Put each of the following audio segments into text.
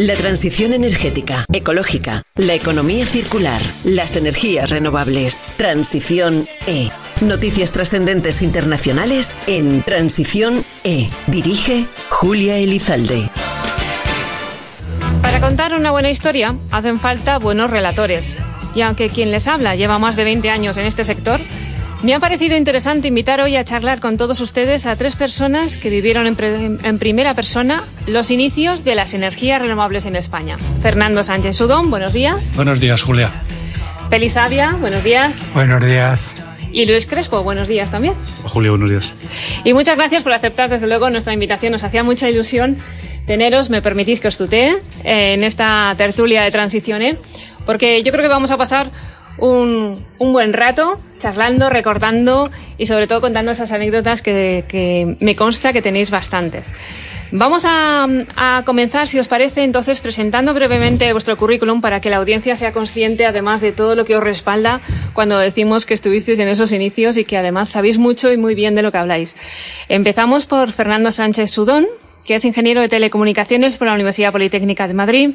La transición energética, ecológica, la economía circular, las energías renovables. Transición E. Noticias trascendentes internacionales en Transición E. Dirige Julia Elizalde. Para contar una buena historia hacen falta buenos relatores. Y aunque quien les habla lleva más de 20 años en este sector, me ha parecido interesante invitar hoy a charlar con todos ustedes a tres personas que vivieron en, primera persona los inicios de las energías renovables en España. Fernando Sánchez Sudón, buenos días. Buenos días, Julia. Feliz Avia, buenos días. Buenos días. Y Luis Crespo, buenos días también. Julio, buenos días. Y muchas gracias por aceptar desde luego nuestra invitación. Nos hacía mucha ilusión teneros. Me permitís que os tutee en esta tertulia de transiciones, porque yo creo que vamos a pasar un, buen rato charlando, recordando y sobre todo contando esas anécdotas que, me consta que tenéis bastantes. Vamos a, comenzar, si os parece, entonces presentando brevemente vuestro currículum para que la audiencia sea consciente, además de todo lo que os respalda cuando decimos que estuvisteis en esos inicios y que además sabéis mucho y muy bien de lo que habláis. Empezamos por Fernando Sánchez Sudón, que es ingeniero de telecomunicaciones por la Universidad Politécnica de Madrid.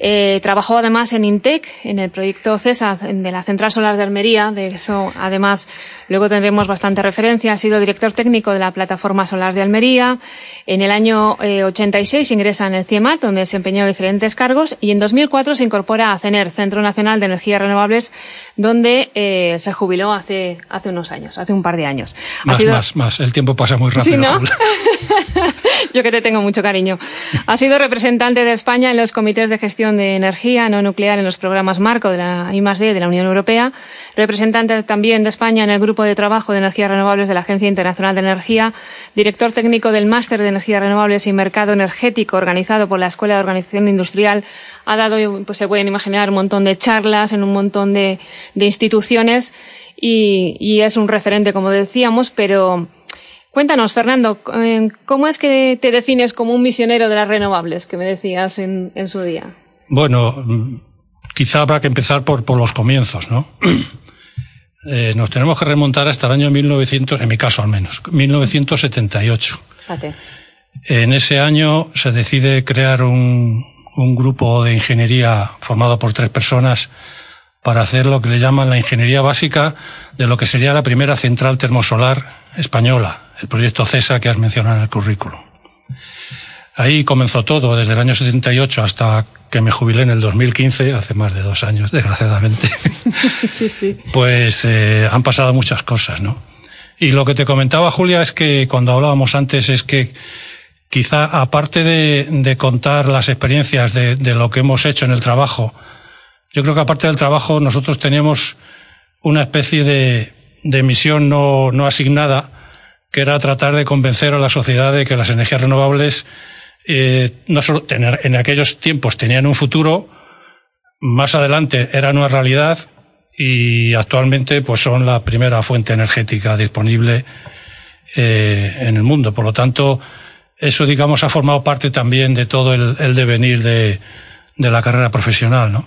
Eh, trabajó además en INTEC, en el proyecto CESA de la Central Solar de Almería. De eso, además, luego tendremos bastante referencia. Ha sido director técnico de la Plataforma Solar de Almería. En el año eh, 86 ingresa en el CIEMAT, donde desempeñó diferentes cargos. Y en 2004 se incorpora a CENER, Centro Nacional de Energías Renovables, donde eh, se jubiló hace, hace unos años, hace un par de años. Más, sido... más, más. El tiempo pasa muy rápido. ¿Sí, no? Yo que te tengo mucho cariño. Ha sido representante de España en los comités de gestión de energía no nuclear en los programas marco de la I+D de la Unión Europea, representante también de España en el Grupo de Trabajo de Energías Renovables de la Agencia Internacional de Energía, director técnico del Máster de Energías Renovables y Mercado Energético organizado por la Escuela de Organización Industrial. Ha dado, pues se pueden imaginar, un montón de charlas en un montón de, instituciones y, es un referente, como decíamos, pero Cuéntanos, Fernando, ¿cómo es que te defines como un misionero de las renovables, que me decías en su día? Bueno, quizá habrá que empezar por, por los comienzos, ¿no? Eh, nos tenemos que remontar hasta el año 1900, en mi caso al menos, 1978. Fíjate. En ese año se decide crear un, un grupo de ingeniería formado por tres personas para hacer lo que le llaman la ingeniería básica de lo que sería la primera central termosolar española, el proyecto CESA que has mencionado en el currículum. Ahí comenzó todo, desde el año 78 hasta que me jubilé en el 2015, hace más de dos años, desgraciadamente. sí, sí. Pues eh, han pasado muchas cosas, ¿no? Y lo que te comentaba, Julia, es que cuando hablábamos antes, es que quizá aparte de, de contar las experiencias de, de, lo que hemos hecho en el trabajo, yo creo que aparte del trabajo nosotros teníamos una especie de, de misión no, no asignada, que era tratar de convencer a la sociedad de que las energías renovables eh, no solo tener, en aquellos tiempos tenían un futuro, más adelante eran una realidad y actualmente pues son la primera fuente energética disponible eh, en el mundo. Por lo tanto, eso digamos ha formado parte también de todo el, el devenir de, de, la carrera profesional, ¿no?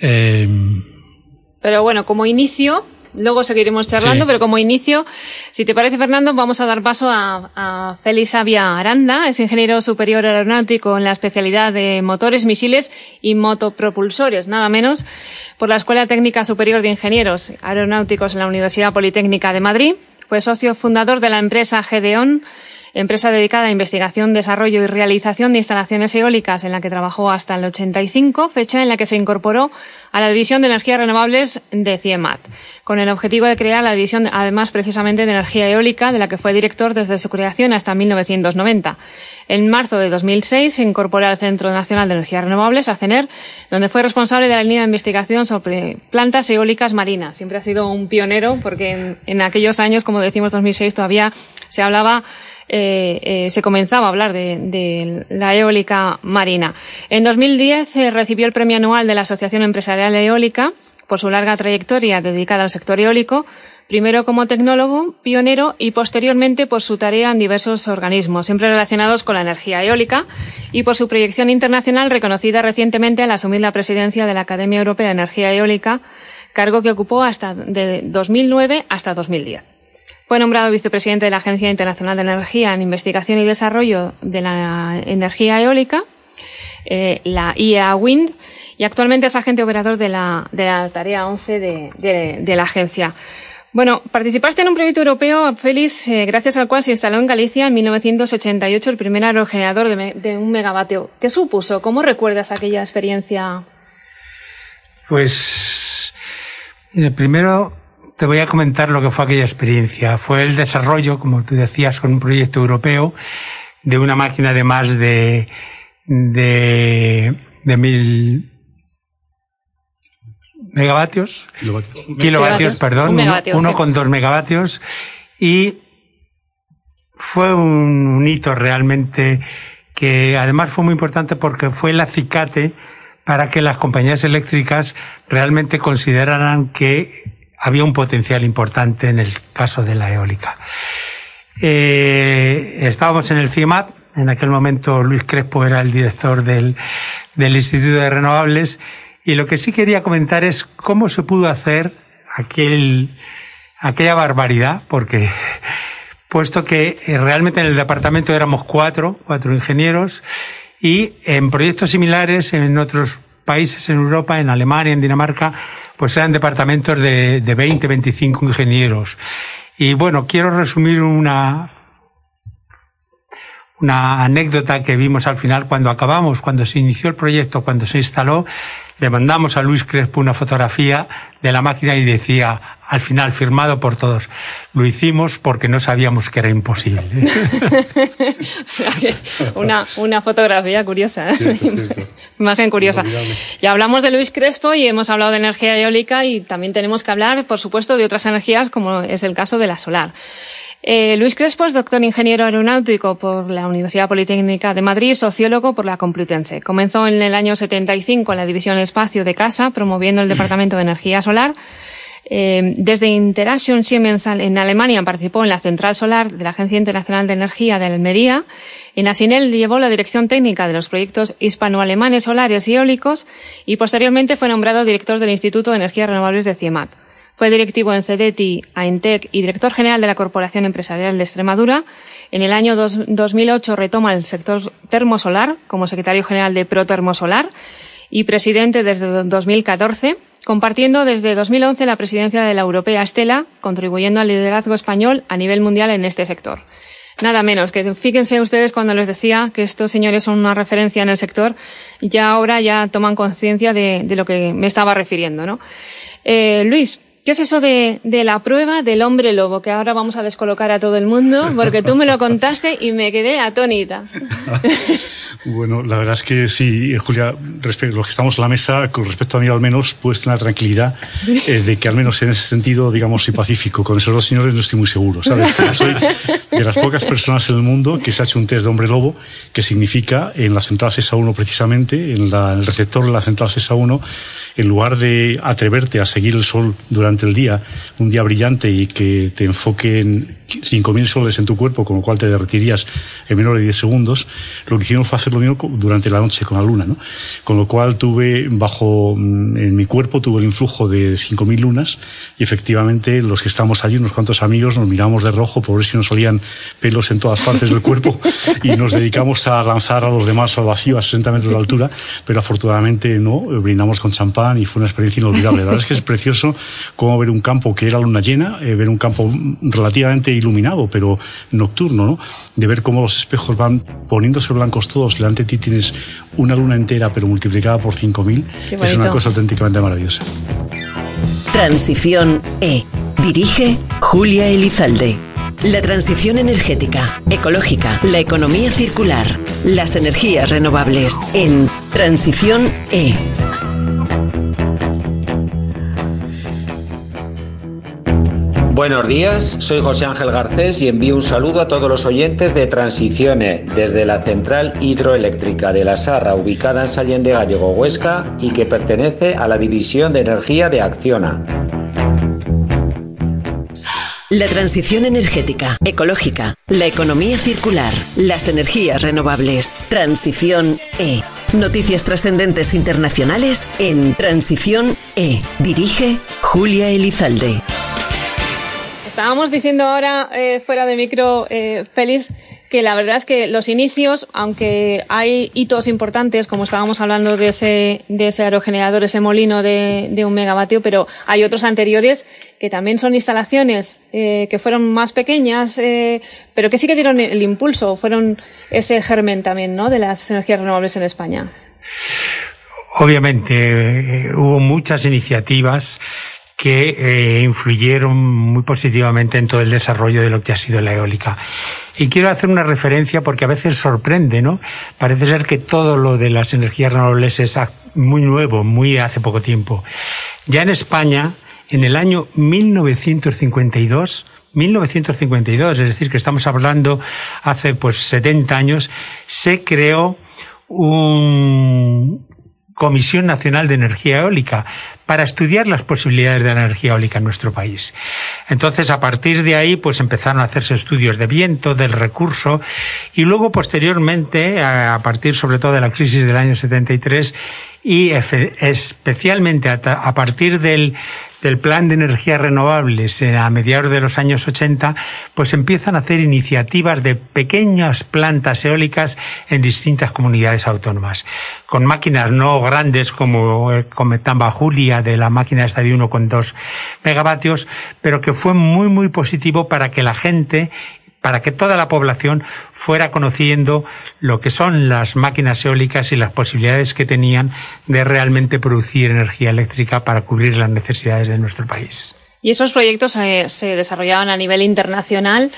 Eh, Pero bueno, como inicio, luego seguiremos charlando, sí. pero como inicio, si te parece, Fernando, vamos a dar paso a, a Félix Avia Aranda, es ingeniero superior aeronáutico en la especialidad de motores, misiles y motopropulsores, nada menos, por la Escuela Técnica Superior de Ingenieros Aeronáuticos en la Universidad Politécnica de Madrid. Fue socio fundador de la empresa Gedeon, empresa dedicada a investigación, desarrollo y realización de instalaciones eólicas en la que trabajó hasta el 85, fecha en la que se incorporó a la División de Energías Renovables de CIEMAT, con el objetivo de crear la división, además, precisamente de energía eólica, de la que fue director desde su creación hasta 1990. En marzo de 2006 se incorporó al Centro Nacional de Energías Renovables, a CENER, donde fue responsable de la línea de investigación sobre plantas eólicas marinas. Siempre ha sido un pionero porque en, en aquellos años, como decimos 2006, todavía se hablaba eh, eh, se comenzaba a hablar de, de, la eólica marina. En 2010 eh, recibió el premio anual de la Asociación Empresarial Eólica por su larga trayectoria dedicada al sector eólico, primero como tecnólogo, pionero y posteriormente por su tarea en diversos organismos, siempre relacionados con la energía eólica, y por su proyección internacional reconocida recientemente al asumir la presidencia de la Academia Europea de Energía Eólica, cargo que ocupó hasta de 2009 hasta 2010. Fue nombrado vicepresidente de la Agencia Internacional de Energía en Investigación y Desarrollo de la Energía Eólica. eh, la IEA Wind, y actualmente es agente operador de la, tarea 11 de, la agencia. Bueno, participaste en un proyecto europeo, Félix, eh, gracias al cual se instaló en Galicia en 1988 el primer aerogenerador de, un megavatio. ¿Qué supuso? ¿Cómo recuerdas aquella experiencia? Pues, primero te voy a comentar lo que fue aquella experiencia. Fue el desarrollo, como tú decías, con un proyecto europeo de una máquina de más de, de, de mil megavatios, kilovatios, perdón, uno, con dos megavatios. Y fue un, hito realmente que además fue muy importante porque fue el acicate para que las compañías eléctricas realmente consideraran que había un potencial importante en el caso de la eólica. Eh, estábamos en el CIEMAT, en aquel momento Luis Crespo era el director del, del Instituto de Renovables, y lo que sí quería comentar es cómo se pudo hacer aquel, aquella barbaridad, porque puesto que realmente en el departamento éramos cuatro, cuatro ingenieros, y en proyectos similares en otros países en Europa, en Alemania, en Dinamarca, pues eran departamentos de, de 20, 25 ingenieros. Y bueno, quiero resumir una, una anécdota que vimos al final cuando acabamos, cuando se inició el proyecto, cuando se instaló, le mandamos a Luis Crespo una fotografía de la máquina y decía, al final, firmado por todos, lo hicimos porque no sabíamos que era imposible. o sea que una, una fotografía curiosa, ¿eh? imagen curiosa. Ya hablamos de Luis Crespo y hemos hablado de energía eólica y también tenemos que hablar, por supuesto, de otras energías como es el caso de la solar. Eh, Luis Crespo es doctor ingeniero aeronáutico por la Universidad Politécnica de Madrid y sociólogo por la Complutense. Comenzó en el año 75 en la división espacio de casa, promoviendo el Departamento de Energía Solar. Eh, desde Interaction Siemens en Alemania participó en la central solar de la Agencia Internacional de Energía de Almería. En Asinel llevó la dirección técnica de los proyectos hispano-alemanes solares y eólicos y posteriormente fue nombrado director del Instituto de Energías Renovables de CIEMAT. Fue directivo en CEDETI, AINTEC y director general de la Corporación Empresarial de Extremadura. En el año 2008 retoma el sector termosolar como secretario general de Protermosolar y presidente desde 2014, compartiendo desde 2011 la presidencia de la Europea Estela, contribuyendo al liderazgo español a nivel mundial en este sector. Nada menos, que fíjense ustedes cuando les decía que estos señores son una referencia en el sector, ya ahora ya toman conciencia de, lo que me estaba refiriendo, ¿no? Eh, Luis, ¿Qué es eso de, la prueba del hombre lobo? Que ahora vamos a descolocar a todo el mundo, porque tú me lo contaste y me quedé atónita. bueno, la verdad es que sí, Julia, respecto, los que estamos en la mesa, con respecto a mí al menos, tener la tranquilidad eh, de que al menos en ese sentido, digamos, soy pacífico. Con esos dos señores no estoy muy seguro, ¿sabes? soy de las pocas personas en el mundo que se ha hecho un test de hombre lobo, que significa en la central CESA 1 precisamente, en, en el receptor de la central CESA 1, en lugar de atreverte a seguir el sol durante el día, un día brillante y que te enfoque en 5.000 soles en tu cuerpo, con lo cual te derretirías en menos de 10 segundos, lo que hicieron fue hacer lo mismo durante la noche con la luna, ¿no? Con lo cual tuve bajo, mm, en mi cuerpo tuve el influjo de 5.000 lunas y efectivamente los que estábamos allí, unos cuantos amigos, nos miramos de rojo por ver si nos salían pelos en todas partes del cuerpo y nos dedicamos a lanzar a los demás al vacío a 60 metros de altura, pero afortunadamente no, brindamos con champán y fue una experiencia inolvidable. La verdad es que es precioso cómo ver un campo que era luna llena, eh, ver un campo relativamente iluminado, pero nocturno, ¿no? De ver cómo los espejos van poniéndose blancos todos, delante de ti tienes una luna entera, pero multiplicada por 5.000. Es una cosa auténticamente maravillosa. Transición E. Dirige Julia Elizalde. La transición energética, ecológica, la economía circular, las energías renovables en Transición E Buenos días, soy José Ángel Garcés y envío un saludo a todos los oyentes de Transiciones desde la central hidroeléctrica de la Sarra, ubicada en Sallén de Gallego, Huesca, y que pertenece a la División de Energía de Acciona. La transición energética, ecológica, la economía circular, las energías renovables. Transición E. Noticias trascendentes internacionales en Transición E. Dirige Julia Elizalde estábamos diciendo ahora eh, fuera de micro, eh, Félix, que la verdad es que los inicios, aunque hay hitos importantes, como estábamos hablando de ese, de ese aerogenerador, ese molino de, de un megavatio, pero hay otros anteriores que también son instalaciones eh, que fueron más pequeñas, eh, pero que sí que dieron el impulso, fueron ese germen también, ¿no? De las energías renovables en España. Obviamente, eh, hubo muchas iniciativas que eh, influyeron muy positivamente en todo el desarrollo de lo que ha sido la eólica. Y quiero hacer una referencia porque a veces sorprende, ¿no? Parece ser que todo lo de las energías renovables es muy nuevo, muy hace poco tiempo. Ya en España, en el año 1952, 1952, es decir, que estamos hablando hace pues 70 años, se creó un, Comisión Nacional de Energía Eólica para estudiar las posibilidades de la energía eólica en nuestro país. Entonces, a partir de ahí, pues empezaron a hacerse estudios de viento, del recurso, y luego, posteriormente, a partir sobre todo de la crisis del año 73, y especialmente a partir del, del plan de energías renovables eh, a mediados de los años 80, pues empiezan a hacer iniciativas de pequeñas plantas eólicas en distintas comunidades autónomas, con máquinas no grandes como eh, comentaba Julia de la máquina esta de 1,2 megavatios, pero que fue muy muy positivo para que la gente para que toda la población fuera conociendo lo que son las máquinas eólicas y las posibilidades que tenían de realmente producir energía eléctrica para cubrir las necesidades de nuestro país. Y esos proyectos se, desarrollaban a nivel internacional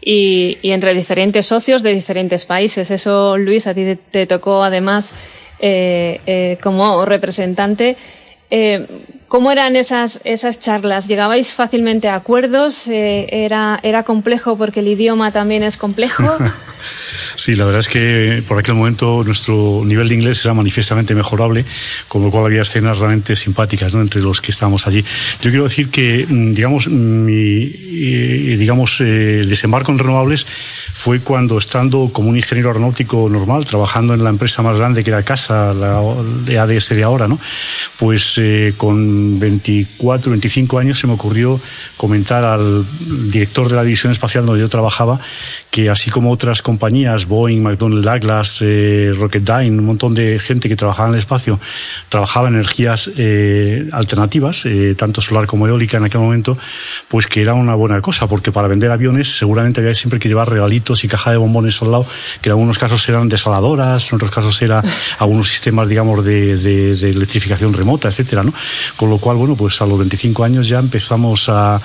y, entre diferentes socios de diferentes países. Eso, Luis, a ti te, tocó además eh, eh, como representante. Eh, ¿Cómo eran esas, esas charlas? ¿Llegabais fácilmente a acuerdos? Eh, era, ¿Era complejo porque el idioma también es complejo? sí, la verdad es que por aquel momento nuestro nivel de inglés era manifiestamente mejorable, con lo cual había escenas realmente simpáticas ¿no? entre los que estábamos allí. Yo quiero decir que, mm, digamos, mi, digamos, eh, desembarco en renovables fue cuando, estando como un ingeniero aeronáutico normal, trabajando en la empresa más grande que era Casa, la ADS de ahora, ¿no? pues eh, con 24, 25 años se me ocurrió comentar al director de la división espacial donde yo trabajaba que así como otras compañías, Boeing, McDonnell Douglas, eh, Rocketdyne, un montón de gente que trabajaba en el espacio, trabajaba en energías eh, alternativas, eh, tanto solar como eólica en aquel momento, pues que era una buena cosa, porque para vender aviones seguramente había siempre que llevar regalitos y caja de bombones al lado, que en algunos casos eran desaladoras, en otros casos eran algunos sistemas, digamos, de, de, de electrificación remota, etcétera, ¿no? Con lo cual, bueno, pues a los 25 años ya empezamos a,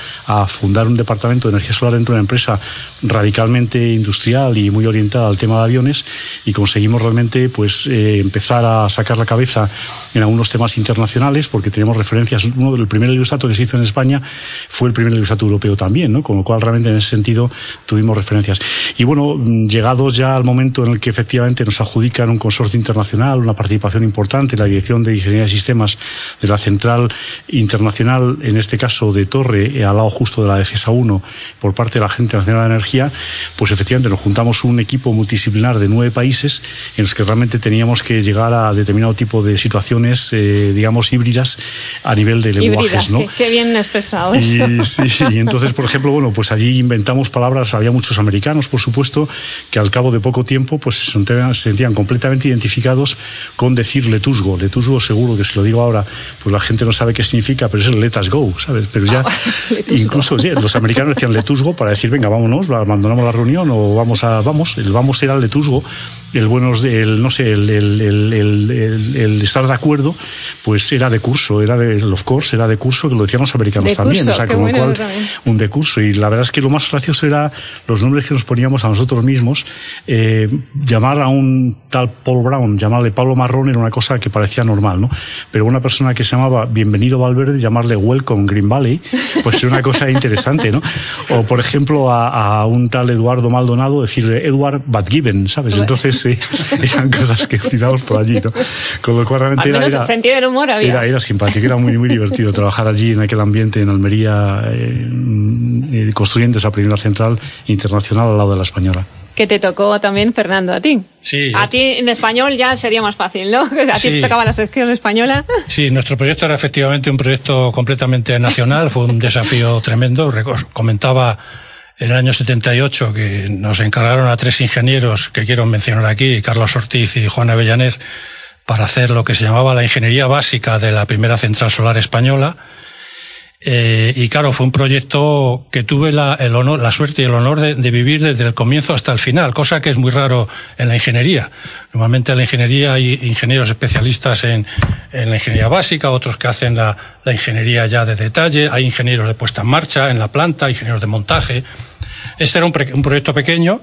fundar un departamento de energía solar dentro de una empresa radicalmente industrial y muy orientada al tema de aviones y conseguimos realmente pues eh, empezar a sacar la cabeza en algunos temas internacionales porque tenemos referencias. Uno del primer ilustrato que se hizo en España fue el primer ilustrato europeo también, ¿no? Con lo cual realmente en ese sentido tuvimos referencias. Y bueno, llegados ya al momento en el que efectivamente nos adjudican un consorcio internacional, una participación importante, la Dirección de Ingeniería de Sistemas de la Central internacional, en este caso de Torre, eh, al lado justo de la Defensa 1, por parte de la Agencia Nacional de Energía, pues efectivamente nos juntamos un equipo multidisciplinar de nueve países en los que realmente teníamos que llegar a determinado tipo de situaciones, eh, digamos, híbridas a nivel de lenguajes. ¿no? Qué, bien expresado y, eso. Sí, y entonces, por ejemplo, bueno, pues allí inventamos palabras, había muchos americanos, por supuesto, que al cabo de poco tiempo pues se sentían, se sentían completamente identificados con decir letusgo. Letusgo seguro que si lo digo ahora, pues la gente no sabe qué significa, pero es el let us go, ¿sabes? Pero ya, ah, incluso los americanos decían letusgo para decir, venga, vámonos, abandonamos la reunión o vamos a, vamos, el vamos era el letusgo, el buenos, el, no sé, el, el, el, estar de acuerdo, pues era de curso, era de, los course era de curso, que lo decían los americanos también, o sea, con lo cual, un de curso. Y la verdad es que lo más gracioso era los nombres que nos poníamos a nosotros mismos, eh, llamar a un tal Paul Brown, llamarle Pablo Marrón era una cosa que parecía normal, ¿no? Pero una persona que se llamaba Bienvenido Valverde, llamarle Welcome Green Valley, pues era una cosa interesante, ¿no? O, por ejemplo, a, un tal Eduardo Maldonado decirle Edward Badgiven, ¿sabes? Entonces sí, eran cosas que tiramos por allí, ¿no? Con lo cual realmente era, era, sentido del humor había. Era, era simpático, era muy, muy divertido trabajar allí en aquel ambiente en Almería, eh, eh, construyendo esa primera central internacional al lado de la española que te tocó también, Fernando, a ti. Sí. A ti en español ya sería más fácil, ¿no? A ti te tocaba la sección española. Sí, nuestro proyecto era efectivamente un proyecto completamente nacional, fue un desafío tremendo. Comentaba en el año 78 que nos encargaron a tres ingenieros que quiero mencionar aquí, Carlos Ortiz y Juan Avellaner, para hacer lo que se llamaba la ingeniería básica de la primera central solar española. Eh, y claro, fue un proyecto que tuve la, suerte y el honor de, vivir desde el comienzo hasta el final, cosa que es muy raro en la ingeniería. Normalmente en la ingeniería hay ingenieros especialistas en, la ingeniería básica, otros que hacen la, ingeniería ya de detalle, hay ingenieros de puesta en marcha en la planta, ingenieros de montaje. Este era un, proyecto pequeño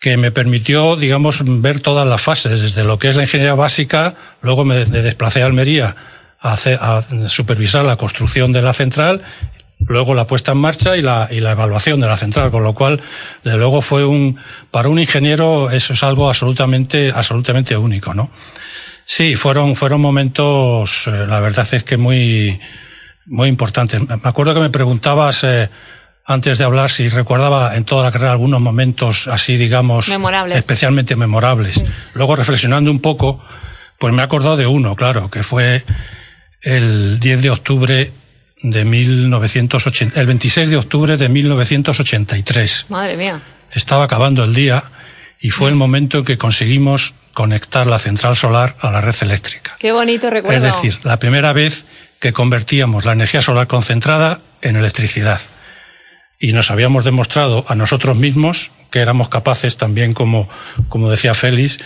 que me permitió, digamos, ver todas las fases, desde lo que es la ingeniería básica, luego me desplacé a Almería a, hacer, a supervisar la construcción de la central, luego la puesta en marcha y la, y la evaluación de la central, con lo cual, desde luego fue un, para un ingeniero eso es algo absolutamente, absolutamente único, ¿no? Sí, fueron, fueron momentos, eh, la verdad es que muy, muy importantes. Me acuerdo que me preguntabas, eh, antes de hablar si recordaba en toda la carrera algunos momentos así, digamos, memorables. especialmente memorables. Luego reflexionando un poco, pues me he acordado de uno, claro, que fue el 10 de octubre de 1980, el 26 de octubre de 1983. Madre mía. Estaba acabando el día y fue el momento en que conseguimos conectar la central solar a la red eléctrica. Qué bonito recuerdo. Es decir, la primera vez que convertíamos la energía solar concentrada en electricidad y nos habíamos demostrado a nosotros mismos que éramos capaces también, como, como decía Félix,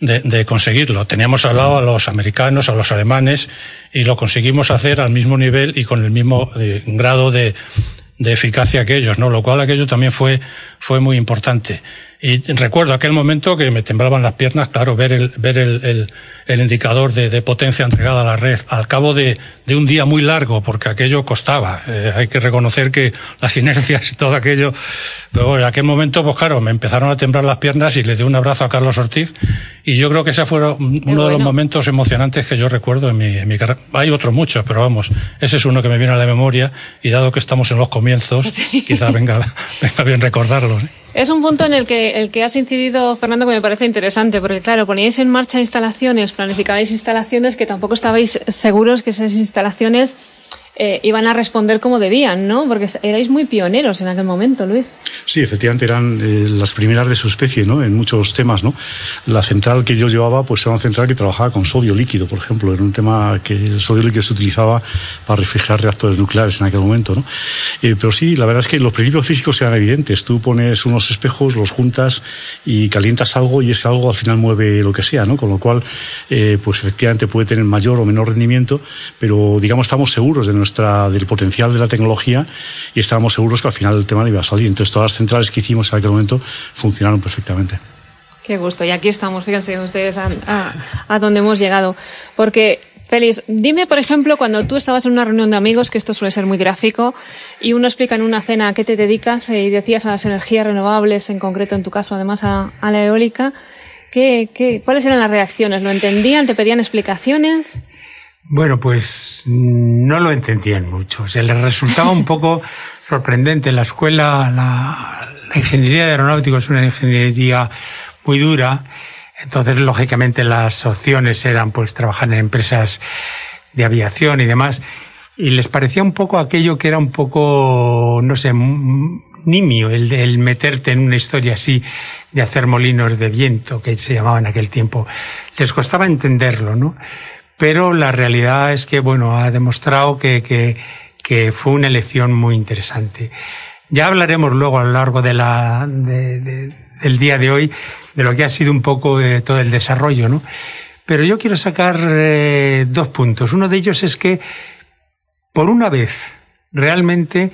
de, de, conseguirlo. Teníamos al lado a los americanos, a los alemanes, y lo conseguimos hacer al mismo nivel y con el mismo eh, grado de, de eficacia que ellos, ¿no? Lo cual aquello también fue, fue muy importante. Y recuerdo aquel momento que me temblaban las piernas, claro, ver el, ver el, el, el indicador de, de, potencia entregada a la red al cabo de, de un día muy largo, porque aquello costaba. Eh, hay que reconocer que las inercias y todo aquello. Pero en aquel momento, pues claro, me empezaron a temblar las piernas y le di un abrazo a Carlos Ortiz. Y yo creo que ese fue uno bueno. de los momentos emocionantes que yo recuerdo en mi, en mi carrera. Hay otros muchos, pero vamos, ese es uno que me viene a la memoria. Y dado que estamos en los comienzos, sí. quizá venga, venga bien recordarlo. ¿eh? Es un punto en el que, el que has incidido, Fernando, que me parece interesante, porque claro, poníais en marcha instalaciones, planificabais instalaciones que tampoco estabais seguros que esas instalaciones eh, iban a responder como debían, ¿no? Porque erais muy pioneros en aquel momento, Luis. Sí, efectivamente eran eh, las primeras de su especie, ¿no? En muchos temas, ¿no? La central que yo llevaba, pues era una central que trabajaba con sodio líquido, por ejemplo, era un tema que el sodio líquido se utilizaba para refrigerar reactores nucleares en aquel momento, ¿no? Eh, pero sí, la verdad es que los principios físicos eran evidentes. Tú pones unos espejos, los juntas y calientas algo y ese algo al final mueve lo que sea, ¿no? Con lo cual, eh, pues efectivamente puede tener mayor o menor rendimiento, pero digamos estamos seguros de nuestra nuestra, del potencial de la tecnología y estábamos seguros que al final el tema iba a salir. Entonces todas las centrales que hicimos en aquel momento funcionaron perfectamente. Qué gusto. Y aquí estamos, fíjense ustedes a, a, a dónde hemos llegado. Porque Félix, dime, por ejemplo, cuando tú estabas en una reunión de amigos, que esto suele ser muy gráfico, y uno explica en una cena a qué te dedicas y decías a las energías renovables, en concreto en tu caso, además a, a la eólica, ¿qué, qué, ¿cuáles eran las reacciones? ¿Lo entendían? ¿Te pedían explicaciones? Bueno, pues no lo entendían mucho. Se les resultaba un poco sorprendente. La escuela, la, la ingeniería de aeronáutico es una ingeniería muy dura. Entonces, lógicamente, las opciones eran pues trabajar en empresas de aviación y demás. Y les parecía un poco aquello que era un poco, no sé, nimio, el, el meterte en una historia así de hacer molinos de viento, que se llamaba en aquel tiempo. Les costaba entenderlo, ¿no? Pero la realidad es que, bueno, ha demostrado que, que, fue una elección muy interesante. Ya hablaremos luego a lo largo de la, de, de, del día de hoy de lo que ha sido un poco de todo el desarrollo, ¿no? Pero yo quiero sacar eh, dos puntos. Uno de ellos es que, por una vez, realmente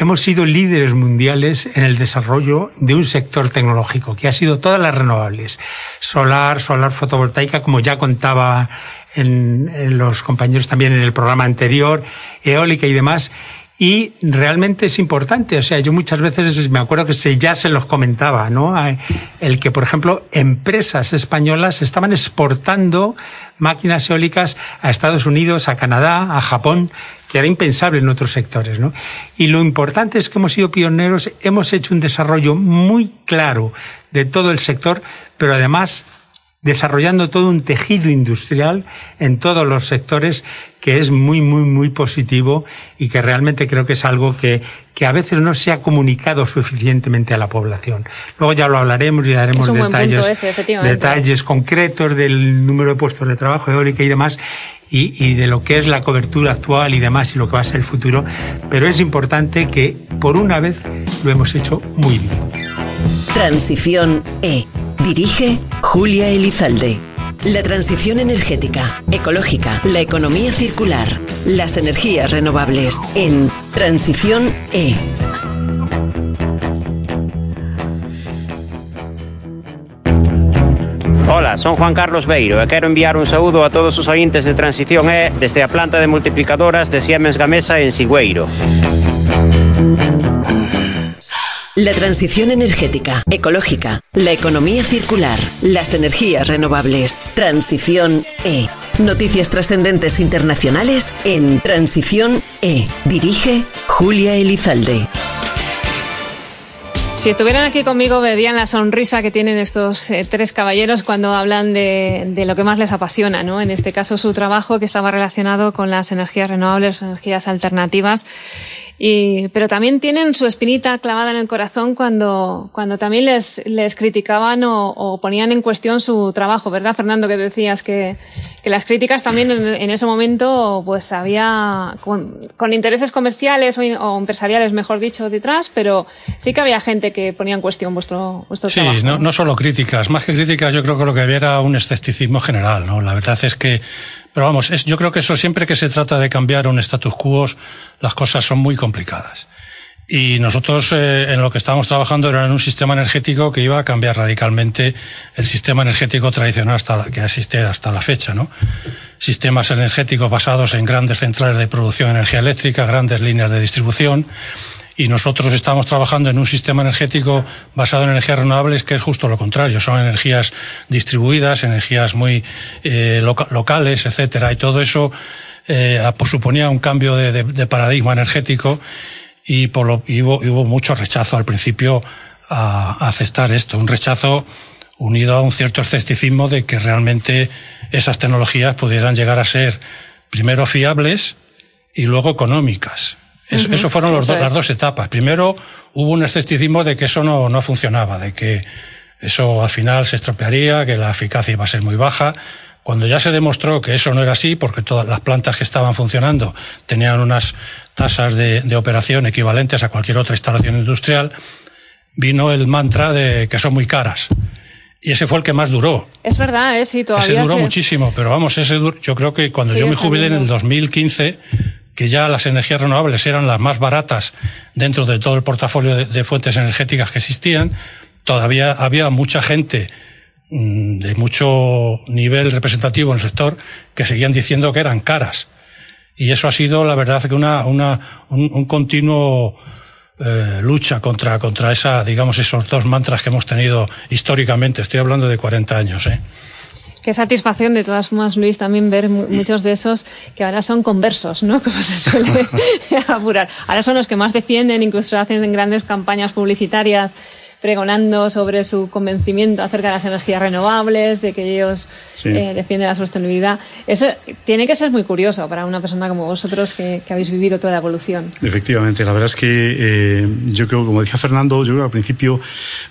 hemos sido líderes mundiales en el desarrollo de un sector tecnológico, que ha sido todas las renovables. Solar, solar fotovoltaica, como ya contaba en, los compañeros también en el programa anterior, eólica y demás. Y realmente es importante. O sea, yo muchas veces me acuerdo que se, ya se los comentaba, ¿no? El que, por ejemplo, empresas españolas estaban exportando máquinas eólicas a Estados Unidos, a Canadá, a Japón, que era impensable en otros sectores, ¿no? Y lo importante es que hemos sido pioneros, hemos hecho un desarrollo muy claro de todo el sector, pero además desarrollando todo un tejido industrial en todos los sectores que es muy, muy, muy positivo y que realmente creo que es algo que, que a veces no se ha comunicado suficientemente a la población. Luego ya lo hablaremos y daremos detalles, detalles concretos del número de puestos de trabajo, eólica y demás, y, y, de lo que es la cobertura actual y demás y lo que va a ser el futuro, pero es importante que por una vez lo hemos hecho muy bien. Transición E Dirige Julia Elizalde. La transición energética, ecológica, la economía circular, las energías renovables en Transición E. Hola, son Juan Carlos Beiro e quero enviar un saúdo a todos os ointes de Transición E desde a planta de multiplicadoras de Siemens Gamesa en Sigüeiro. La transición energética, ecológica, la economía circular, las energías renovables. Transición E. Noticias trascendentes internacionales en Transición E. Dirige Julia Elizalde. Si estuvieran aquí conmigo, verían la sonrisa que tienen estos eh, tres caballeros cuando hablan de, de, lo que más les apasiona, ¿no? En este caso, su trabajo que estaba relacionado con las energías renovables, energías alternativas. Y, pero también tienen su espinita clavada en el corazón cuando, cuando también les, les criticaban o, o ponían en cuestión su trabajo, ¿verdad, Fernando? Que decías que, que las críticas también en, en, ese momento, pues había con, con intereses comerciales o, o, empresariales, mejor dicho, detrás, pero sí que había gente que ponía en cuestión vuestro, vuestro sí, trabajo. Sí, no, no solo críticas, más que críticas, yo creo que lo que había era un escepticismo general, ¿no? La verdad es que pero vamos, es, yo creo que eso siempre que se trata de cambiar un status quo, las cosas son muy complicadas. Y nosotros eh, en lo que estábamos trabajando era en un sistema energético que iba a cambiar radicalmente el sistema energético tradicional hasta la, que existe hasta la fecha, ¿no? Sistemas energéticos basados en grandes centrales de producción de energía eléctrica, grandes líneas de distribución, y nosotros estamos trabajando en un sistema energético basado en energías renovables que es justo lo contrario, son energías distribuidas, energías muy eh, loca locales, etcétera, y todo eso eh, suponía un cambio de, paradigma energético y, por lo, hubo, mucho rechazo al principio a, a aceptar esto, un rechazo unido a un cierto escepticismo de que realmente esas tecnologías pudieran llegar a ser primero fiables y luego económicas. Eso, uh -huh. eso fueron los eso do, las dos etapas. Primero hubo un escepticismo de que eso no, no funcionaba, de que eso al final se estropearía, que la eficacia iba a ser muy baja. Cuando ya se demostró que eso no era así, porque todas las plantas que estaban funcionando tenían unas tasas de, de operación equivalentes a cualquier otra instalación industrial, vino el mantra de que son muy caras. Y ese fue el que más duró. Es verdad, ¿eh? sí, todavía. Ese duró se... muchísimo, pero vamos, ese dur... yo creo que cuando sí, yo me jubilé en el 2015, que ya las energías renovables eran las más baratas dentro de todo el portafolio de, fuentes energéticas que existían, todavía había mucha gente mmm, de mucho nivel representativo en el sector que seguían diciendo que eran caras. Y eso ha sido, la verdad, que una, una, un, un continuo eh, lucha contra, contra esa, digamos, esos dos mantras que hemos tenido históricamente. Estoy hablando de 40 años, ¿eh? Qué satisfacción, de todas formas, Luis, también ver muchos de esos que ahora son conversos, ¿no? Como se suele apurar. Ahora son los que más defienden, incluso hacen grandes campañas publicitarias pregonando sobre su convencimiento acerca de las energías renovables, de que ellos sí. eh, defienden la sostenibilidad. Eso tiene que ser muy curioso para una persona como vosotros que, que habéis vivido toda la evolución. Efectivamente, la verdad es que eh, yo creo, como decía Fernando, yo creo que al principio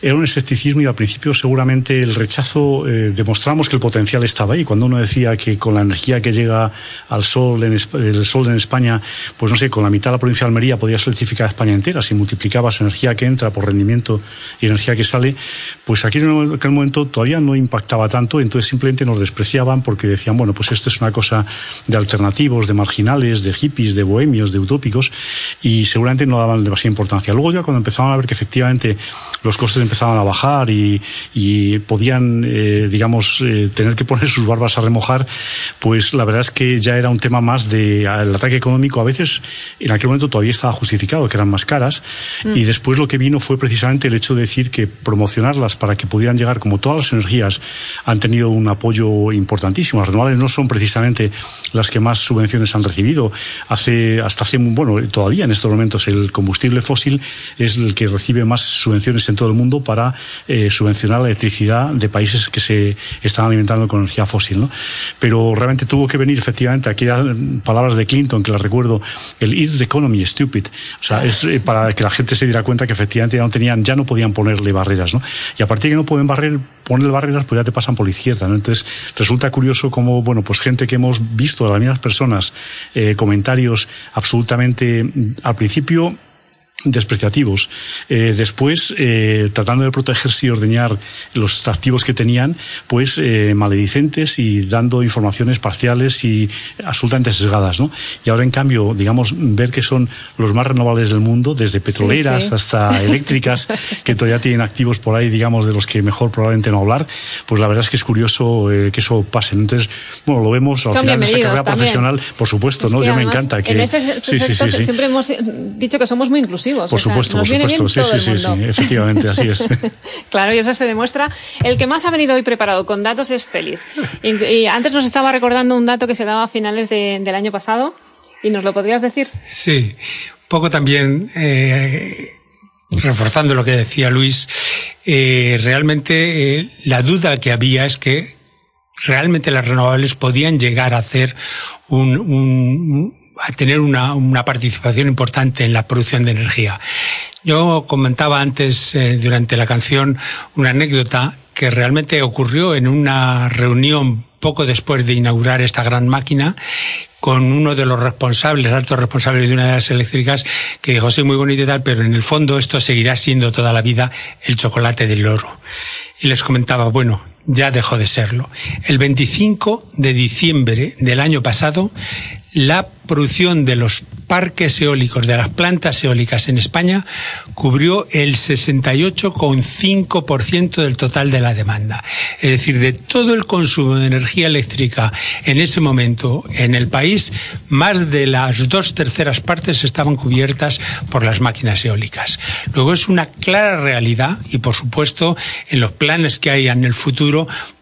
era un escepticismo y al principio seguramente el rechazo, eh, demostramos que el potencial estaba ahí. Cuando uno decía que con la energía que llega al sol en, el sol en España, pues no sé, con la mitad de la provincia de Almería podía electrificar España entera si multiplicaba su energía que entra por rendimiento y energía que sale, pues aquí en aquel momento todavía no impactaba tanto, entonces simplemente nos despreciaban porque decían, bueno, pues esto es una cosa de alternativos, de marginales, de hippies, de bohemios, de utópicos, y seguramente no daban demasiada importancia. Luego ya cuando empezaban a ver que efectivamente los costes empezaban a bajar y, y podían, eh, digamos, eh, tener que poner sus barbas a remojar, pues la verdad es que ya era un tema más de el ataque económico. A veces en aquel momento todavía estaba justificado, que eran más caras, mm. y después lo que vino fue precisamente el hecho de decir que promocionarlas para que pudieran llegar, como todas las energías, han tenido un apoyo importantísimo. Las renovables no son precisamente las que más subvenciones han recibido. Hace, hasta hace, bueno, todavía en estos momentos el combustible fósil es el que recibe más subvenciones en todo el mundo para eh, subvencionar la electricidad de países que se están alimentando con energía fósil. ¿no? Pero realmente tuvo que venir efectivamente aquellas palabras de Clinton, que las recuerdo, el is the economy stupid. O sea, es eh, para que la gente se diera cuenta que efectivamente ya no tenían, ya no podían ponerle barreras. ¿no? Y a partir de que no pueden barrer, ponerle barreras, pues ya te pasan por la izquierda. ¿no? Entonces resulta curioso cómo, bueno, pues gente que hemos visto de las mismas personas, eh, comentarios absolutamente al principio despreciativos. Eh, después, eh, tratando de protegerse y ordeñar los activos que tenían, pues eh, maledicentes y dando informaciones parciales y absolutamente sesgadas. ¿no? Y ahora, en cambio, digamos, ver que son los más renovables del mundo, desde petroleras hasta eléctricas, que todavía tienen activos por ahí, digamos, de los que mejor probablemente no hablar, pues la verdad es que es curioso eh, que eso pase. Entonces, bueno, lo vemos al final de esa carrera profesional, por supuesto, ¿no? Yo me encanta que... En este sector siempre hemos dicho que somos muy inclusivos por supuesto, por supuesto. Sí, sí, sí, sí, efectivamente, así es. claro, y eso se demuestra. El que más ha venido hoy preparado con datos es Félix. Y, antes nos estaba recordando un dato que se daba a finales del año pasado. ¿Y nos lo podrías decir? Sí, un poco también eh, reforzando lo que decía Luis. Eh, realmente eh, la duda que había es que realmente las renovables podían llegar a hacer un, un, a tener una, una participación importante en la producción de energía. Yo comentaba antes, eh, durante la canción, una anécdota que realmente ocurrió en una reunión poco después de inaugurar esta gran máquina con uno de los responsables, altos responsables de una de las eléctricas, que dijo, sí, muy bonito y tal, pero en el fondo esto seguirá siendo toda la vida el chocolate del oro. Y les comentaba, bueno, ya dejó de serlo. El 25 de diciembre del año pasado, la producción de los parques eólicos, de las plantas eólicas en España, cubrió el 68,5% del total de la demanda. Es decir, de todo el consumo de energía eléctrica en ese momento en el país, más de las dos terceras partes estaban cubiertas por las máquinas eólicas. Luego es una clara realidad y, por supuesto, en los planes que hay en el futuro,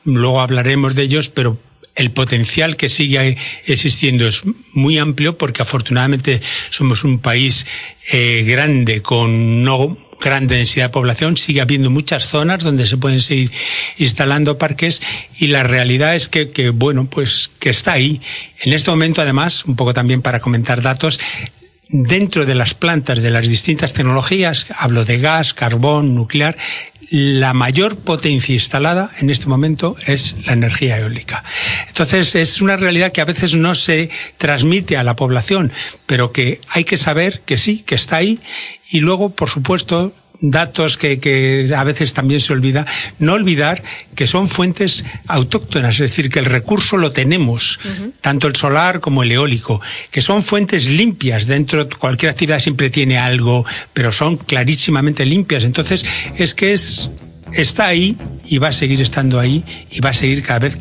luego hablaremos de ellos, pero el potencial que sigue existiendo es muy amplio porque afortunadamente somos un país eh, grande con no gran densidad de población, sigue habiendo muchas zonas donde se pueden seguir instalando parques y la realidad es que, que, bueno, pues que está ahí. En este momento, además, un poco también para comentar datos, dentro de las plantas de las distintas tecnologías, hablo de gas, carbón, nuclear, la mayor potencia instalada en este momento es la energía eólica. Entonces es una realidad que a veces no se transmite a la población, pero que hay que saber que sí, que está ahí y luego, por supuesto, datos que, que, a veces también se olvida, no olvidar que son fuentes autóctonas, es decir, que el recurso lo tenemos, tanto el solar como el eólico, que son fuentes limpias, dentro de cualquier actividad siempre tiene algo, pero son clarísimamente limpias. Entonces, es que es, está ahí y va a seguir estando ahí y va a seguir cada vez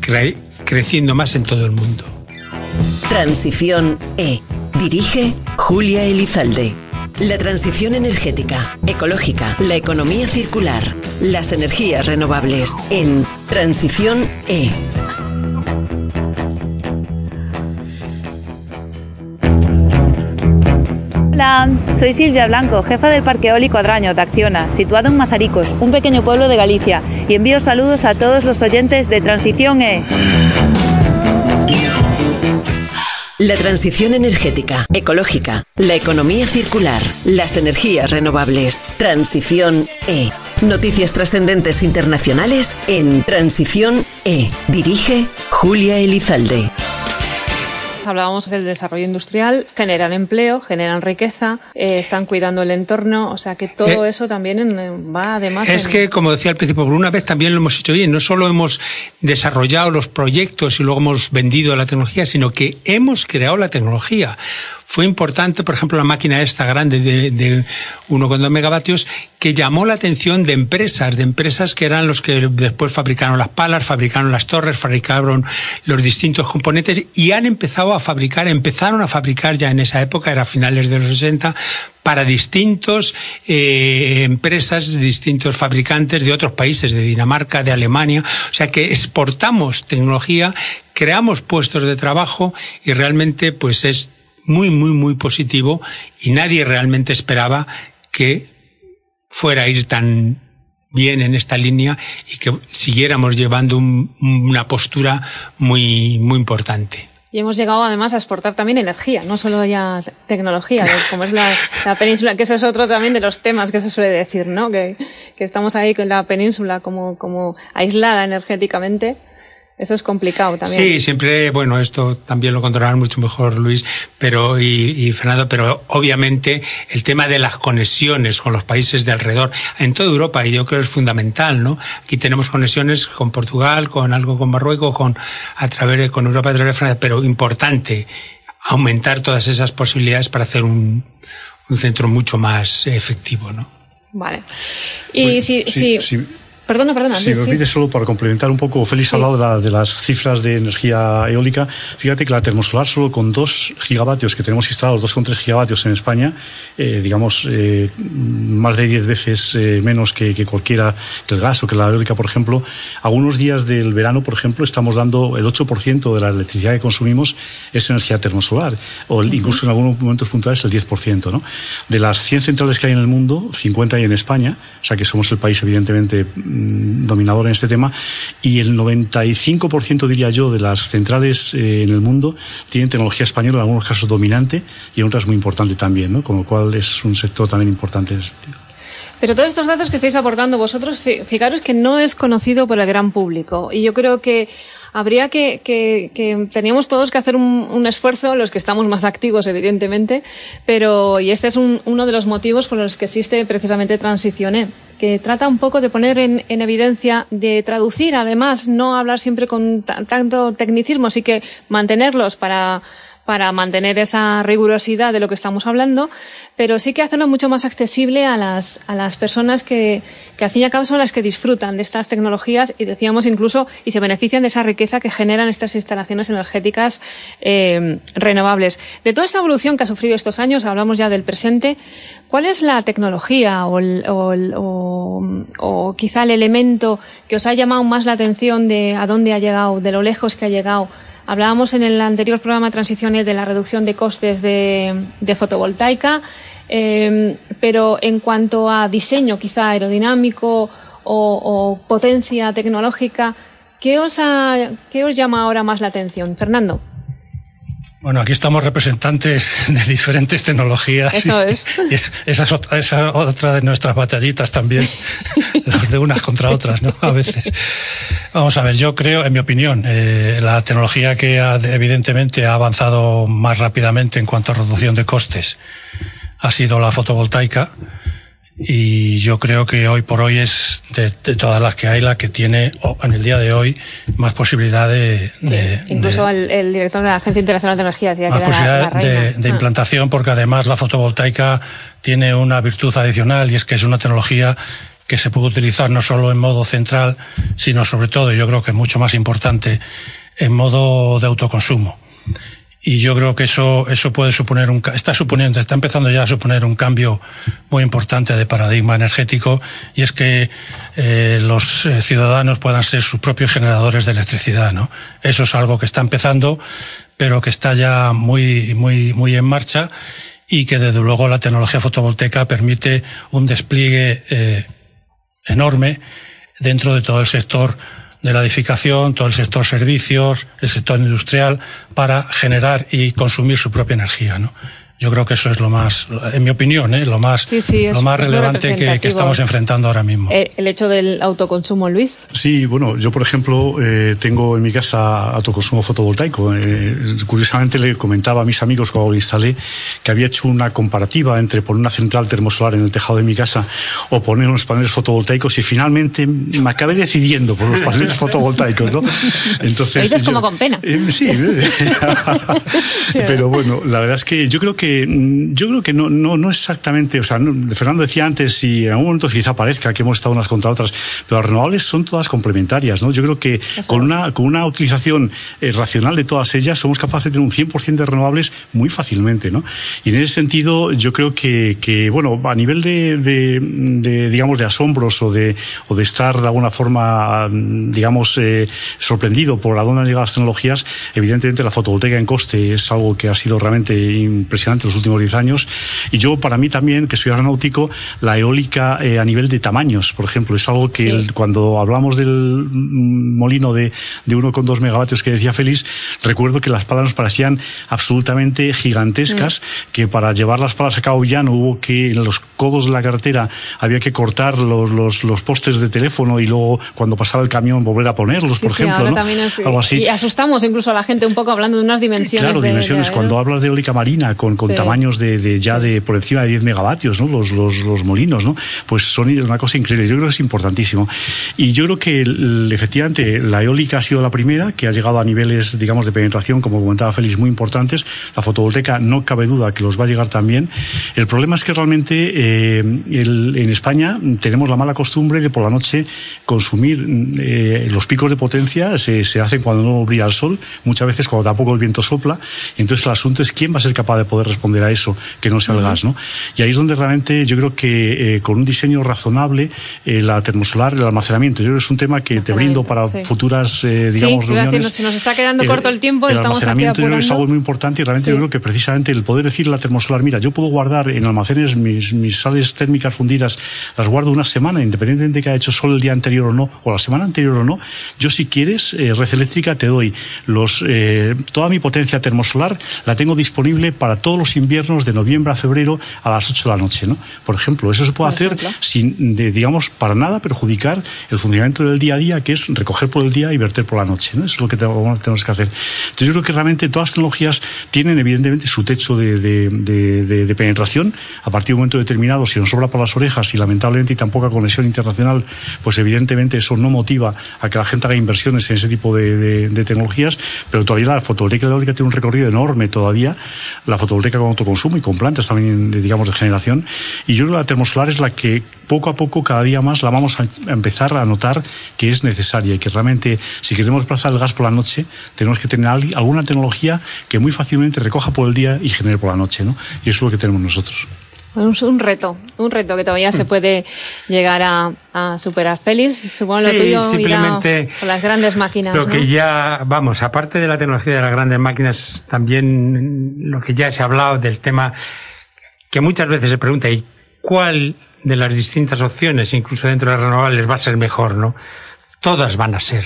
creciendo más en todo el mundo. Transición E. Dirige Julia Elizalde. La transición energética, ecológica, la economía circular, las energías renovables en Transición E. Hola, soy Silvia Blanco, jefa del Parque Eólico Adraño de Acciona, situado en Mazaricos, un pequeño pueblo de Galicia, y envío saludos a todos los oyentes de Transición E. La transición energética, ecológica, la economía circular, las energías renovables. Transición E. Noticias trascendentes internacionales en Transición E. Dirige Julia Elizalde hablábamos del desarrollo industrial, generan empleo, generan riqueza, eh, están cuidando el entorno, o sea que todo eh, eso también va además. Es que, como decía al principio, por una vez también lo hemos hecho bien, no solo hemos desarrollado los proyectos y luego hemos vendido la tecnología, sino que hemos creado la tecnología fue importante, por ejemplo, la máquina esta grande de, de 1,2 megavatios, que llamó la atención de empresas, de empresas que eran los que después fabricaron las palas, fabricaron las torres, fabricaron los distintos componentes y han empezado a fabricar, empezaron a fabricar ya en esa época, era finales de los 60, para distintos eh, empresas, distintos fabricantes de otros países, de Dinamarca, de Alemania. O sea que exportamos tecnología, creamos puestos de trabajo y realmente pues es muy, muy, muy positivo y nadie realmente esperaba que fuera a ir tan bien en esta línea y que siguiéramos llevando una postura muy, muy importante. Y hemos llegado además a exportar también energía, no solo ya tecnología, como es la, península, que eso es otro también de los temas que se suele decir, ¿no? Que, que estamos ahí con la península como, como aislada energéticamente eso es complicado también. Sí, siempre, bueno, esto también lo controlarán mucho mejor Luis pero, y, Fernando, pero obviamente el tema de las conexiones con los países de alrededor, en toda Europa, y yo creo que es fundamental, ¿no? Aquí tenemos conexiones con Portugal, con algo con Marruecos, con, a través de, con Europa a través de Francia, pero importante aumentar todas esas posibilidades para hacer un, un centro mucho más efectivo, ¿no? Vale. Y si, si, Perdona, perdona. Si me pide solo para complementar un poco, Félix ha hablado de, las cifras de energía eólica. Fíjate que la termosolar solo con 2 gigavatios que tenemos instalados, 2,3 gigavatios en España, eh, digamos, eh, más de 10 veces eh, menos que, que, cualquiera del gas o que la eólica, por ejemplo. Algunos días del verano, por ejemplo, estamos dando el 8% de la electricidad que consumimos es energía termosolar, o incluso en algunos momentos puntuales el 10%. ¿no? De las 100 centrales que hay en el mundo, 50 hay en España, o sea que somos el país, evidentemente, dominador en este tema y el 95% diría yo de las centrales eh, en el mundo tienen tecnología española en algunos casos dominante y en otras muy importante también, ¿no? con lo cual es un sector también importante en ese sentido. Pero todos estos datos que estáis aportando vosotros, fijaros que no es conocido por el gran público. Y yo creo que habría que, que, que teníamos todos que hacer un, un, esfuerzo, los que estamos más activos, evidentemente, pero, y este es un, uno de los motivos por los que existe precisamente Transicioné, que trata un poco de poner en, en evidencia, de traducir, además, no hablar siempre con tanto tecnicismo, así que mantenerlos para, para mantener esa rigurosidad de lo que estamos hablando, pero sí que hacerlo mucho más accesible a las, a las personas que, que al fin y al cabo son las que disfrutan de estas tecnologías y decíamos incluso y se benefician de esa riqueza que generan estas instalaciones energéticas eh, renovables. De toda esta evolución que ha sufrido estos años, hablamos ya del presente, ¿cuál es la tecnología o, o, o, o quizá el elemento que os ha llamado más la atención de a dónde ha llegado, de lo lejos que ha llegado? Hablábamos en el anterior programa transiciones de la reducción de costes de, fotovoltaica, eh, pero en cuanto a diseño quizá aerodinámico o, potencia tecnológica, ¿qué os, ¿qué os llama ahora más la atención? Fernando. Bueno, aquí estamos representantes de diferentes tecnologías. Eso es. Y esa, es otra, de nuestras batallitas también, de unas contra otras, ¿no? A veces. Vamos a ver, yo creo, en mi opinión, eh, la tecnología que evidentemente ha avanzado más rápidamente en cuanto a reducción de costes ha sido la fotovoltaica y yo creo que hoy por hoy es de, todas las que hay la que tiene en el día de hoy más posibilidad de, incluso el, director de la Agencia Internacional de Energía decía más que posibilidad de, de, ah. implantación porque además la fotovoltaica tiene una virtud adicional y es que es una tecnología que se puede utilizar no solo en modo central sino sobre todo yo creo que es mucho más importante en modo de autoconsumo y yo creo que eso, eso puede suponer un, está suponiendo, está empezando ya a suponer un cambio muy importante de paradigma energético y es que eh, los eh, ciudadanos puedan ser sus propios generadores de electricidad, ¿no? Eso es algo que está empezando, pero que está ya muy, muy, muy en marcha y que desde luego la tecnología fotovoltaica permite un despliegue eh, enorme dentro de todo el sector de la edificación, todo el sector servicios, el sector industrial, para generar y consumir su propia energía. ¿no? Yo creo que eso es lo más, en mi opinión, ¿eh? lo más, lo más relevante que, estamos enfrentando ahora mismo. Eh, el, hecho del autoconsumo, Luis. Sí, bueno, yo por ejemplo eh, tengo en mi casa autoconsumo fotovoltaico. curiosamente le comentaba a mis amigos cuando lo instalé que había hecho una comparativa entre poner una central termosolar en el tejado de mi casa o poner unos paneles fotovoltaicos y finalmente me acabé decidiendo por los paneles fotovoltaicos, ¿no? Entonces. es como con pena. sí, pero bueno, la verdad es que yo creo que que mm, yo creo que no, no, no exactamente, o sea, Fernando decía antes si en algún momento quizá parezca que hemos estado unas contra otras, pero las renovables son todas complementarias, ¿no? Yo creo que con una, con una utilización eh, racional de todas ellas somos capaces de tener un 100% de renovables muy fácilmente, ¿no? Y en ese sentido yo creo que, que bueno, a nivel de, de, digamos, de asombros o de, o de estar de alguna forma, digamos, eh, sorprendido por la dónde han llegado las tecnologías, evidentemente la fotovoltaica en coste es algo que ha sido realmente impresionante los últimos 10 años. Y yo, para mí también, que soy aeronáutico, la eólica eh, a nivel de tamaños, por ejemplo, es algo que cuando hablamos del molino de, de 1,2 megavatios que decía Félix, recuerdo que las palas nos parecían absolutamente gigantescas, mm. que para llevar las palas a cabo ya no hubo que, en los codos de la carretera, había que cortar los, los, los postes de teléfono y luego, cuando pasaba el camión, volver a ponerlos, por ejemplo. ¿no? Algo así. Y asustamos incluso a la gente un poco hablando de unas dimensiones. Claro, dimensiones. cuando hablas de eólica marina, con, con tamaños de, de, ya de por encima de 10 megavatios, ¿no? Los, los, los, molinos, ¿no? Pues son una cosa increíble. Yo creo que es importantísimo. Y yo creo que efectivamente la eólica ha sido la primera que ha llegado a niveles, digamos, de penetración, como comentaba Félix, muy importantes. La fotovoltaica no cabe duda que los va a llegar también. El problema es que realmente eh, en España tenemos la mala costumbre de por la noche consumir eh, los picos de potencia, se, se hacen cuando no brilla el sol, muchas veces cuando tampoco el viento sopla. Entonces el asunto es quién va a ser capaz de poder responder a eso, que no sea el gas, ¿no? Y ahí es donde realmente yo creo que eh, con un diseño razonable, eh, la termosolar, el almacenamiento, yo creo que es un tema que te brindo para futuras, eh, digamos, sí, reuniones. se nos está quedando corto el tiempo, el estamos almacenamiento yo creo que es algo muy importante y realmente yo creo que precisamente el poder decirle a la termosolar, mira, yo puedo guardar en almacenes mis, mis sales térmicas fundidas, las guardo una semana, independientemente de que haya hecho sol el día anterior o no, o la semana anterior o no, yo si quieres, red eléctrica, te doy. Los, toda mi potencia termosolar, la tengo disponible para todos los inviernos de noviembre a febrero a las 8 de la noche, ¿no? Por ejemplo, eso se puede hacer sin, de, digamos, para nada perjudicar el funcionamiento del día a día, que es recoger por el día y verter por la noche, ¿no? Eso es lo que tenemos que hacer. Entonces yo creo que realmente todas las tecnologías tienen evidentemente su techo de, de, de, penetración. A partir de un momento determinado, si nos sobra por las orejas y lamentablemente hay tan poca conexión internacional, pues evidentemente eso no motiva a que la gente haga inversiones en ese tipo de, tecnologías, pero todavía la fotovoltaica eólica tiene un recorrido enorme todavía. La fotovoltaica con autoconsumo y con plantas también, digamos, de generación. Y yo creo que la termosolar es la que poco a poco, cada día más, la vamos a empezar a notar que es necesaria y que realmente, si queremos desplazar el gas por la noche, tenemos que tener alguna tecnología que muy fácilmente recoja por el día y genere por la noche, ¿no? Y eso es lo que tenemos nosotros. Un, reto, un reto que todavía se puede llegar a, superar. Félix, supongo lo tuyo simplemente con las grandes máquinas. Lo que ya, vamos, aparte de la tecnología de las grandes máquinas, también lo que ya se ha hablado del tema que muchas veces se pregunta, ¿y cuál de las distintas opciones, incluso dentro de las renovables, va a ser mejor, ¿no? Todas van a ser.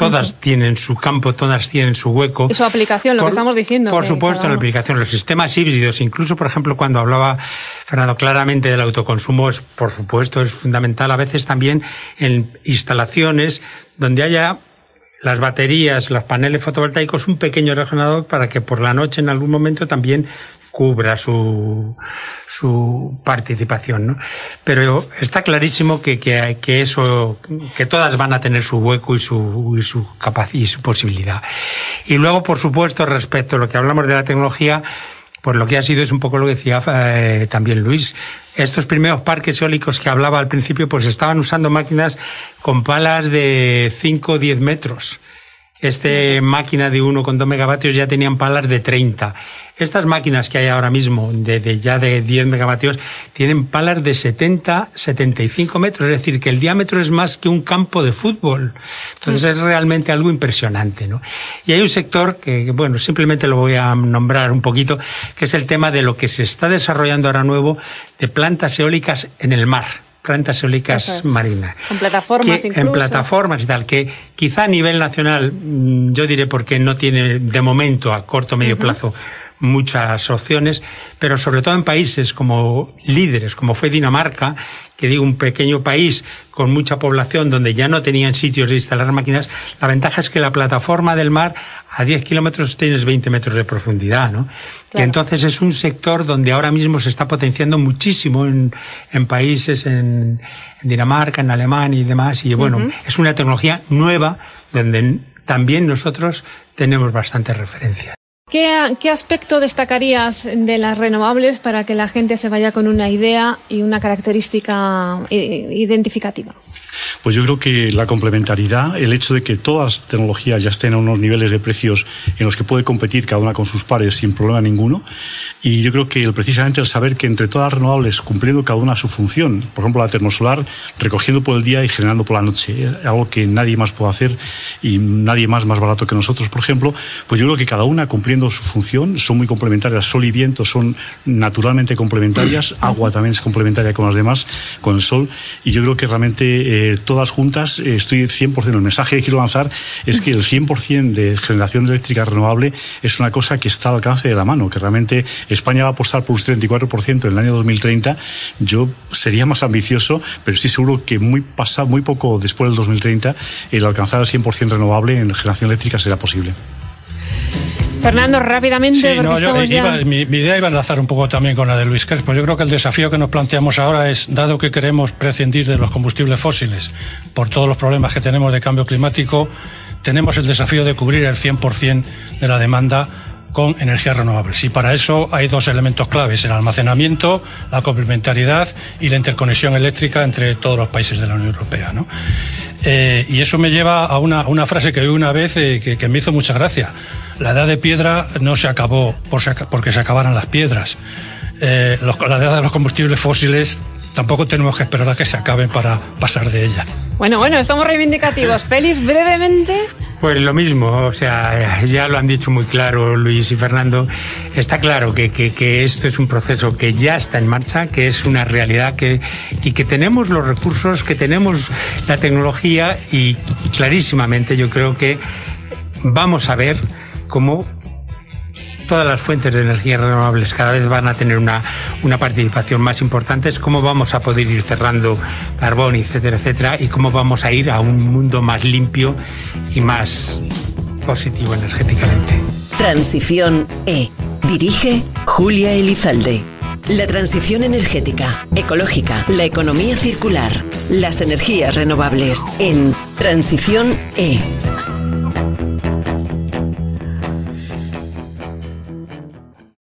Todas tienen su campo, todas tienen su hueco. Su aplicación, lo que estamos diciendo. Por supuesto, la aplicación, los sistemas híbridos, incluso, por ejemplo, cuando hablaba Fernando claramente del autoconsumo, es, por supuesto, es fundamental. A veces también en instalaciones donde haya las baterías, los paneles fotovoltaicos, un pequeño regenerador para que por la noche en algún momento también cubra su, su participación, ¿no? Pero está clarísimo que, que, que, eso, que todas van a tener su hueco y su, y su capacidad y su posibilidad. Y luego, por supuesto, respecto a lo que hablamos de la tecnología, pues lo que ha sido es un poco lo que decía eh, también Luis. Estos primeros parques eólicos que hablaba al principio, pues estaban usando máquinas con palas de 5 o 10 metros. Este máquina de 1,2 megavatios ya tenían palas de 30. Estas máquinas que hay ahora mismo, de, ya de 10 megavatios, tienen palas de 70, 75 metros, es decir, que el diámetro es más que un campo de fútbol. Entonces es realmente algo impresionante, ¿no? Y hay un sector que, bueno, simplemente lo voy a nombrar un poquito, que es el tema de lo que se está desarrollando ahora nuevo de plantas eólicas en el mar plantas eólicas marinas. En plataformas incluso. En plataformas y tal, que quizá a nivel nacional, mm, yo diré porque no tiene de momento a corto o medio plazo muchas opciones, pero sobre todo en países como líderes, como fue Dinamarca, que digo un pequeño país con mucha población donde ya no tenían sitios de instalar máquinas, la ventaja es que la plataforma del mar a 10 kilómetros tienes 20 metros de profundidad, ¿no? Y entonces es un sector donde ahora mismo se está potenciando muchísimo en, en países, en, Dinamarca, en Alemania y demás, y bueno, es una tecnología nueva donde también nosotros tenemos bastante referencia. ¿Qué, ¿Qué, aspecto destacarías de las renovables para que la gente se vaya con una idea y una característica eh, identificativa? Pues yo creo que la complementariedad, el hecho de que todas las tecnologías ya estén a unos niveles de precios en los que puede competir cada una con sus pares sin problema ninguno, y yo creo que precisamente el saber que entre todas las renovables, cumpliendo cada una su función, por ejemplo la termosolar, recogiendo por el día y generando por la noche, eh, algo que nadie más puede hacer y nadie más más barato que nosotros, por ejemplo, pues yo creo que cada una cumpliendo su función, son muy complementarias, sol y viento son naturalmente complementarias, agua también es complementaria con las demás, con el sol, y yo creo que realmente eh, todas juntas, eh, estoy 100%, el mensaje que quiero lanzar es que el 100% de generación eléctrica renovable es una cosa que está al alcance de la mano, que realmente España va a apostar por un 34% en el año 2030. Yo sería más ambicioso, pero estoy seguro que muy, pasa, muy poco después del 2030 el alcanzar el 100% renovable en generación eléctrica será posible. Fernando, rápidamente, mi, idea iba a enlazar un poco también con la de Luis Crespo. Yo creo que el desafío que nos planteamos ahora es, dado que queremos prescindir de los combustibles fósiles por todos los problemas que tenemos de cambio climático, tenemos el desafío de cubrir el 100% de la demanda con energías renovables. Y para eso hay dos elementos claves, el almacenamiento, la complementariedad y la interconexión eléctrica entre todos los países de la Unión Europea. Eh, y eso me lleva a una, una frase que oí una vez eh, que, que me hizo mucha gracia la edad de piedra no se acabó por porque se acabaran las piedras. Eh, la edad de los combustibles fósiles tampoco tenemos que esperar a que se acaben para pasar de ella. Bueno, bueno, somos reivindicativos. Félix, brevemente. Pues lo mismo, o sea, ya lo han dicho muy claro Luis y Fernando. Está claro que, que, esto es un proceso que ya está en marcha, que es una realidad que, y que tenemos los recursos, que tenemos la tecnología y clarísimamente yo creo que vamos a ver cómo todas las fuentes de energía renovables cada vez van a tener una, una participación más importante, es cómo vamos a poder ir cerrando carbón, etcétera, etcétera, y cómo vamos a ir a un mundo más limpio y más positivo energéticamente. Transición E. Dirige Julia Elizalde. La transición energética, ecológica, la economía circular, las energías renovables en Transición E